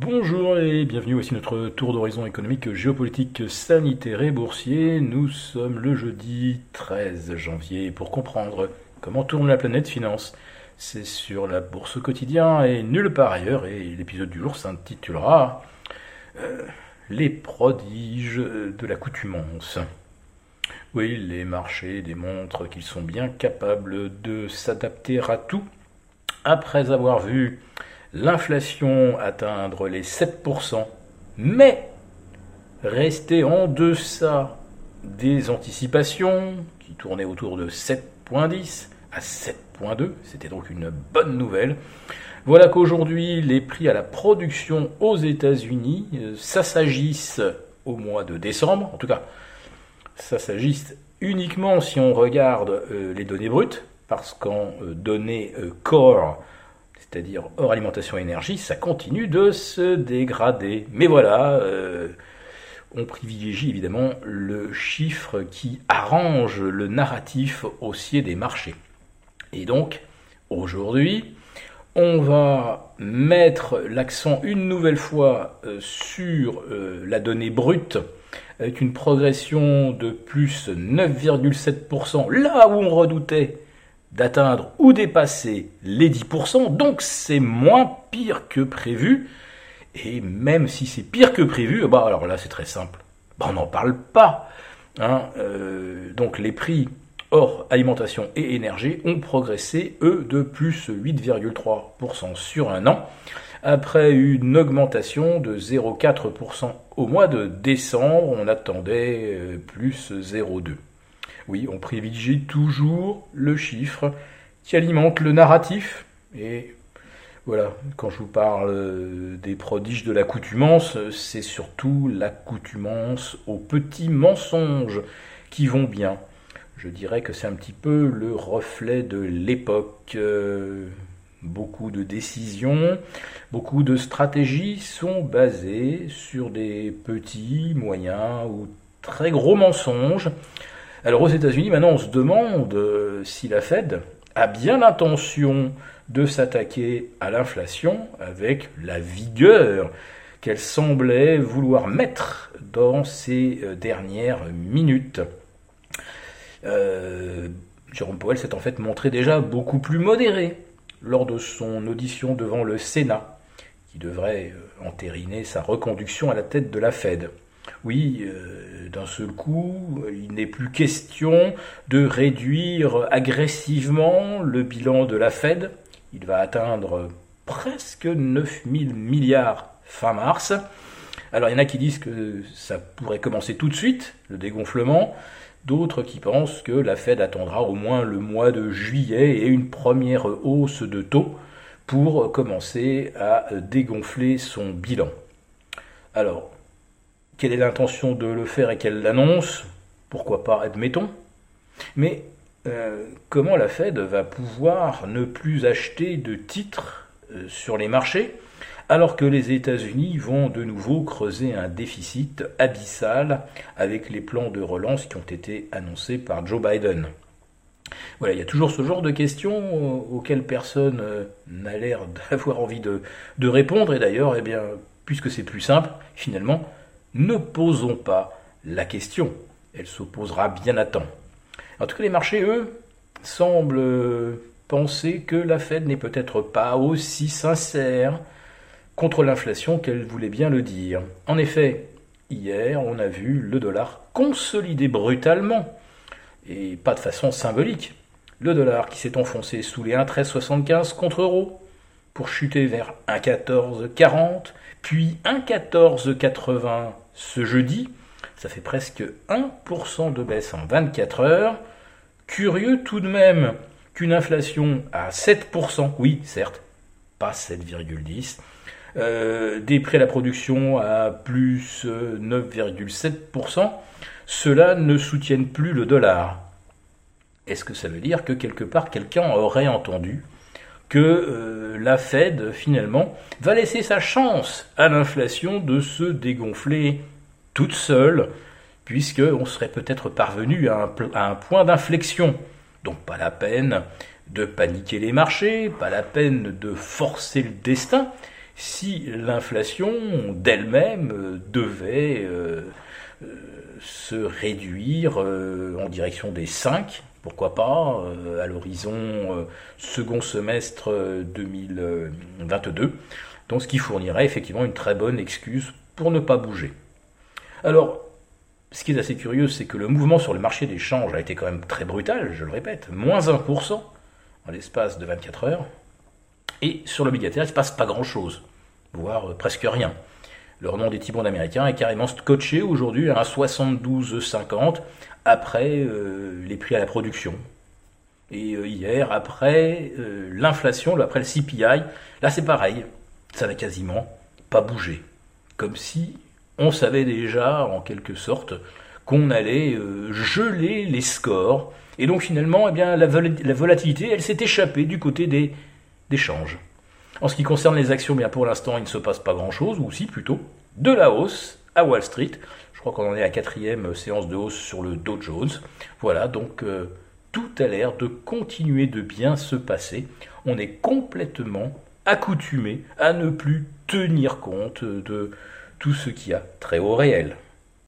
Bonjour et bienvenue, voici notre tour d'horizon économique, géopolitique, sanitaire et boursier. Nous sommes le jeudi 13 janvier pour comprendre comment tourne la planète finance. C'est sur la bourse quotidien et nulle part ailleurs et l'épisode du jour s'intitulera euh, Les prodiges de l'accoutumance. Oui, les marchés démontrent qu'ils sont bien capables de s'adapter à tout après avoir vu l'inflation atteindre les 7%, mais rester en deçà des anticipations qui tournaient autour de 7.10 à 7.2, c'était donc une bonne nouvelle. Voilà qu'aujourd'hui, les prix à la production aux États-Unis, euh, ça s'agisse au mois de décembre, en tout cas, ça s'agisse uniquement si on regarde euh, les données brutes, parce qu'en euh, données core, c'est-à-dire hors alimentation énergie, ça continue de se dégrader. Mais voilà, euh, on privilégie évidemment le chiffre qui arrange le narratif haussier des marchés. Et donc, aujourd'hui, on va mettre l'accent une nouvelle fois euh, sur euh, la donnée brute avec une progression de plus 9,7%, là où on redoutait d'atteindre ou dépasser les 10%, donc c'est moins pire que prévu. Et même si c'est pire que prévu, bah alors là c'est très simple, bah on n'en parle pas. Hein. Euh, donc les prix hors alimentation et énergie ont progressé, eux, de plus 8,3% sur un an, après une augmentation de 0,4% au mois de décembre, on attendait euh, plus 0,2%. Oui, on privilégie toujours le chiffre qui alimente le narratif. Et voilà, quand je vous parle euh, des prodiges de l'accoutumance, c'est surtout l'accoutumance aux petits mensonges qui vont bien. Je dirais que c'est un petit peu le reflet de l'époque. Euh, beaucoup de décisions, beaucoup de stratégies sont basées sur des petits, moyens ou très gros mensonges alors aux États-Unis, maintenant, on se demande euh, si la Fed a bien l'intention de s'attaquer à l'inflation avec la vigueur qu'elle semblait vouloir mettre dans ces euh, dernières minutes. Euh, Jérôme Powell s'est en fait montré déjà beaucoup plus modéré lors de son audition devant le Sénat, qui devrait entériner sa reconduction à la tête de la Fed. Oui, euh, d'un seul coup, il n'est plus question de réduire agressivement le bilan de la Fed. Il va atteindre presque 9000 milliards fin mars. Alors il y en a qui disent que ça pourrait commencer tout de suite, le dégonflement. D'autres qui pensent que la Fed attendra au moins le mois de juillet et une première hausse de taux pour commencer à dégonfler son bilan. Alors, quelle est l'intention de le faire et qu'elle l'annonce Pourquoi pas, admettons. Mais euh, comment la Fed va pouvoir ne plus acheter de titres euh, sur les marchés alors que les États-Unis vont de nouveau creuser un déficit abyssal avec les plans de relance qui ont été annoncés par Joe Biden? Voilà, il y a toujours ce genre de questions euh, auxquelles personne n'a l'air d'avoir envie de, de, répondre. Et d'ailleurs, eh bien, puisque c'est plus simple, finalement, ne posons pas la question. Elle s'opposera bien à temps. En tout cas, les marchés, eux, semblent penser que la Fed n'est peut-être pas aussi sincère contre l'inflation qu'elle voulait bien le dire. En effet, hier, on a vu le dollar consolider brutalement, et pas de façon symbolique. Le dollar qui s'est enfoncé sous les 1,1375 contre euro, pour chuter vers 1,1440, puis 1,1480 ce jeudi. Ça fait presque 1% de baisse en 24 heures. Curieux tout de même qu'une inflation à 7%, oui certes, pas 7,10%, euh, des prix à la production à plus 9,7%, cela ne soutienne plus le dollar. Est-ce que ça veut dire que quelque part quelqu'un aurait entendu que euh, la Fed, finalement, va laisser sa chance à l'inflation de se dégonfler toute seule, puisqu'on serait peut-être parvenu à un, point d'inflexion. Donc pas la peine de paniquer les marchés, pas la peine de forcer le destin. si l'inflation d'elle-même devait se réduire en direction des 5, pourquoi pas, à l'horizon second semestre 2022. Donc ce qui fournirait effectivement une très bonne excuse pour ne pas bouger. Alors, ce qui est assez curieux, c'est que le mouvement sur le marché des changes a été quand même très brutal, je le répète, moins 1% en l'espace de 24 heures. Et sur l'obligataire, il ne se passe pas grand-chose, voire presque rien. Le renom des T-bonds américains est carrément scotché aujourd'hui à 72,50 après euh, les prix à la production. Et euh, hier, après euh, l'inflation, après le CPI, là c'est pareil, ça n'a quasiment pas bougé. Comme si on savait déjà, en quelque sorte, qu'on allait geler les scores. Et donc finalement, eh bien, la, volatilité, elle s'est échappée du côté des, des changes. En ce qui concerne les actions, bien pour l'instant, il ne se passe pas grand-chose, ou aussi plutôt de la hausse à Wall Street. Je crois qu'on en est à la quatrième séance de hausse sur le Dow Jones. Voilà, donc euh, tout a l'air de continuer de bien se passer. On est complètement accoutumé à ne plus tenir compte de tout ce qui a très haut réel.